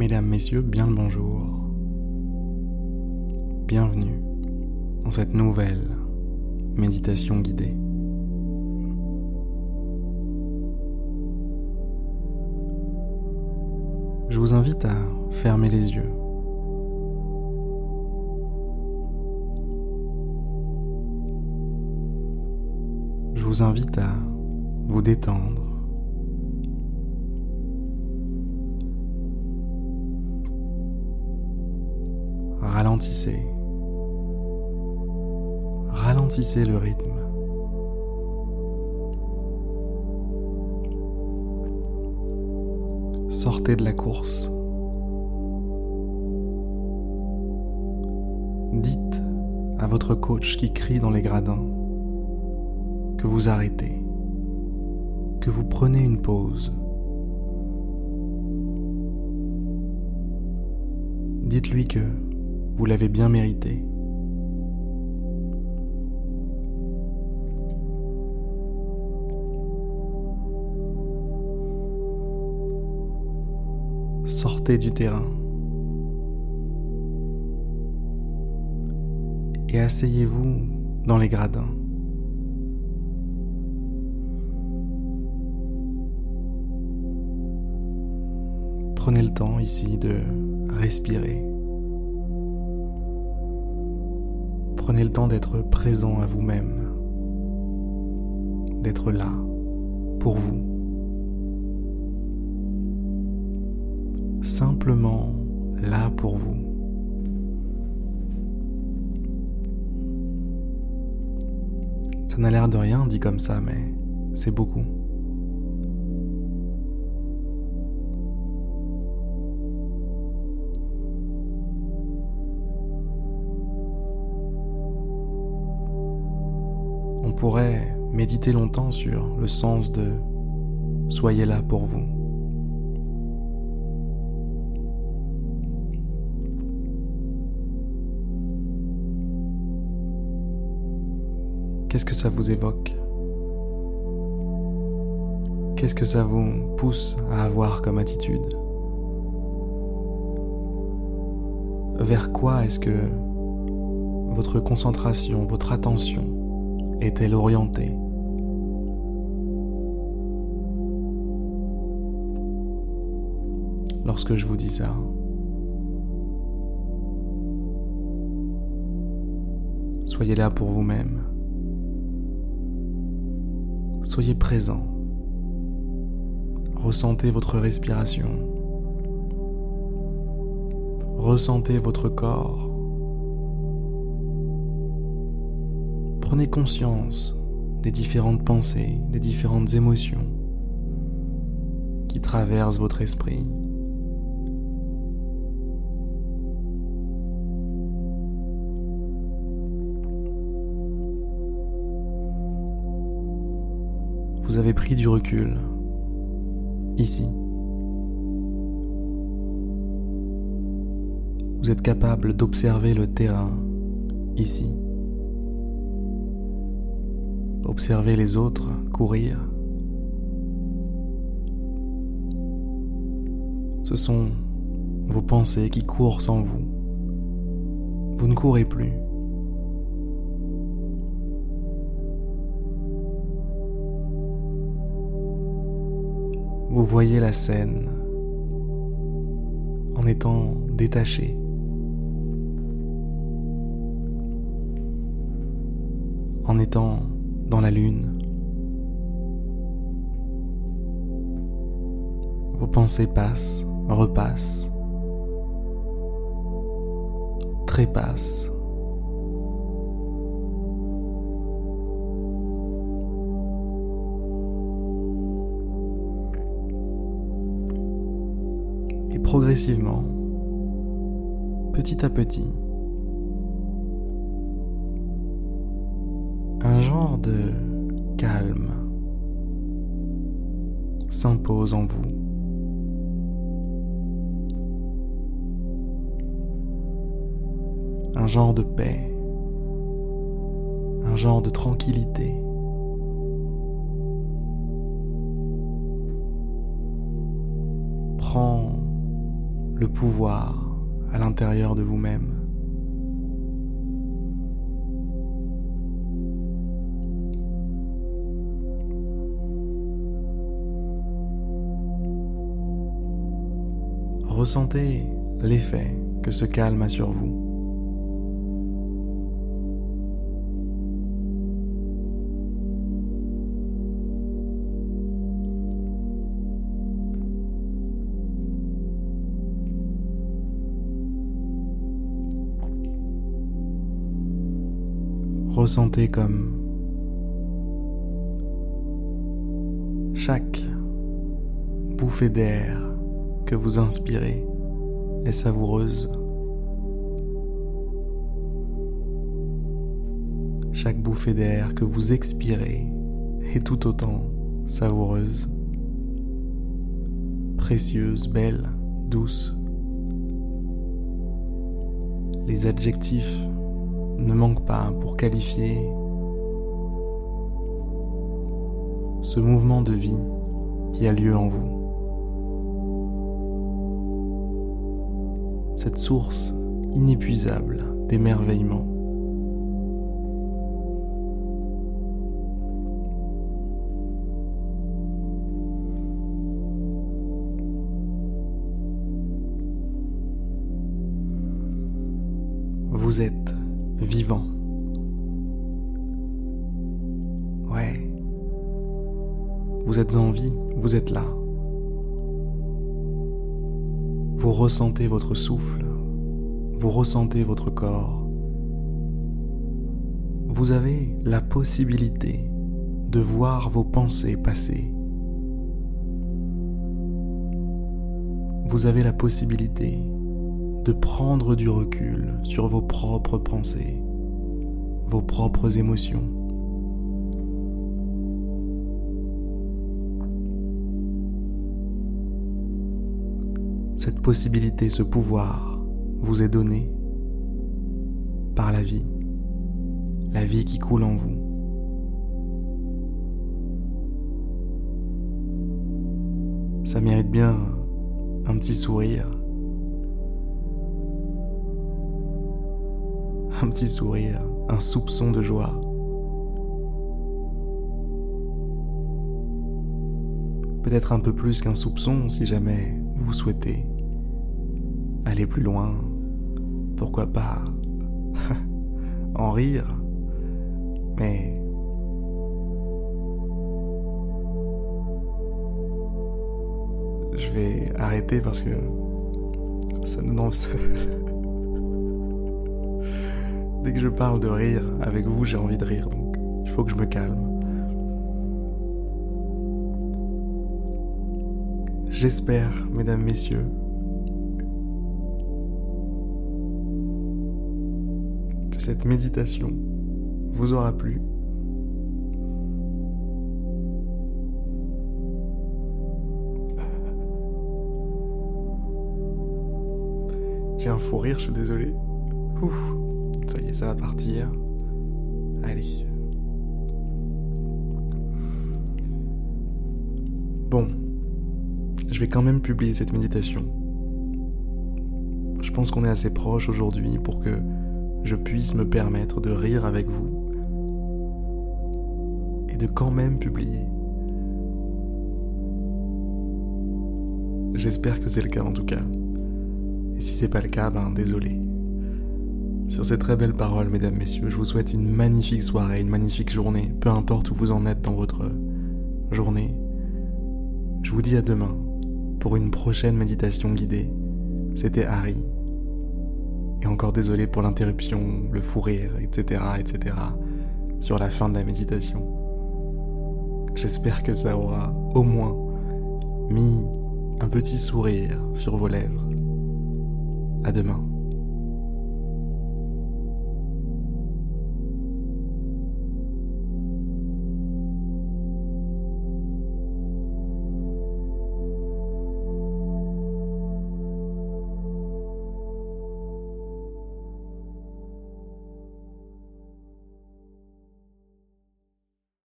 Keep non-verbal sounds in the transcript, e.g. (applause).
Mesdames, Messieurs, bien le bonjour. Bienvenue dans cette nouvelle méditation guidée. Je vous invite à fermer les yeux. Je vous invite à vous détendre. Ralentissez. Ralentissez le rythme. Sortez de la course. Dites à votre coach qui crie dans les gradins que vous arrêtez, que vous prenez une pause. Dites-lui que vous l'avez bien mérité. Sortez du terrain et asseyez-vous dans les gradins. Prenez le temps ici de respirer. Prenez le temps d'être présent à vous-même, d'être là pour vous. Simplement là pour vous. Ça n'a l'air de rien dit comme ça, mais c'est beaucoup. Pourrait méditer longtemps sur le sens de Soyez là pour vous. Qu'est-ce que ça vous évoque? Qu'est-ce que ça vous pousse à avoir comme attitude? Vers quoi est-ce que votre concentration, votre attention est-elle orientée? Lorsque je vous dis ça, soyez là pour vous-même. Soyez présent. Ressentez votre respiration. Ressentez votre corps. Prenez conscience des différentes pensées, des différentes émotions qui traversent votre esprit. Vous avez pris du recul ici. Vous êtes capable d'observer le terrain ici. Observez les autres courir. Ce sont vos pensées qui courent sans vous. Vous ne courez plus. Vous voyez la scène en étant détaché. En étant dans la lune. Vos pensées passent, repassent, trépassent. Et progressivement, petit à petit, un genre de calme s'impose en vous. Un genre de paix, un genre de tranquillité. Prends le pouvoir à l'intérieur de vous-même. Ressentez l'effet que ce calme a sur vous. ressentez comme chaque bouffée d'air vous inspirez est savoureuse. Chaque bouffée d'air que vous expirez est tout autant savoureuse, précieuse, belle, douce. Les adjectifs ne manque pas pour qualifier ce mouvement de vie qui a lieu en vous. Cette source inépuisable d'émerveillement. Vous êtes vivant. Ouais. Vous êtes en vie, vous êtes là. Vous ressentez votre souffle, vous ressentez votre corps. Vous avez la possibilité de voir vos pensées passer. Vous avez la possibilité de prendre du recul sur vos propres pensées, vos propres émotions. Cette possibilité, ce pouvoir vous est donné par la vie, la vie qui coule en vous. Ça mérite bien un petit sourire un petit sourire, un soupçon de joie. Peut-être un peu plus qu'un soupçon si jamais vous souhaitez aller plus loin. Pourquoi pas (laughs) en rire Mais je vais arrêter parce que ça me lance. (laughs) Dès que je parle de rire avec vous, j'ai envie de rire, donc il faut que je me calme. J'espère, mesdames, messieurs, cette méditation vous aura plu. (laughs) J'ai un fou rire, je suis désolé. Ça y est, ça va partir. Allez. Bon, je vais quand même publier cette méditation. Je pense qu'on est assez proche aujourd'hui pour que je puisse me permettre de rire avec vous et de quand même publier. J'espère que c'est le cas en tout cas. Et si c'est pas le cas, ben désolé. Sur ces très belles paroles, mesdames, messieurs, je vous souhaite une magnifique soirée, une magnifique journée, peu importe où vous en êtes dans votre journée. Je vous dis à demain pour une prochaine méditation guidée. C'était Harry. Et encore désolé pour l'interruption, le fou rire, etc., etc., sur la fin de la méditation. J'espère que ça aura au moins mis un petit sourire sur vos lèvres. À demain.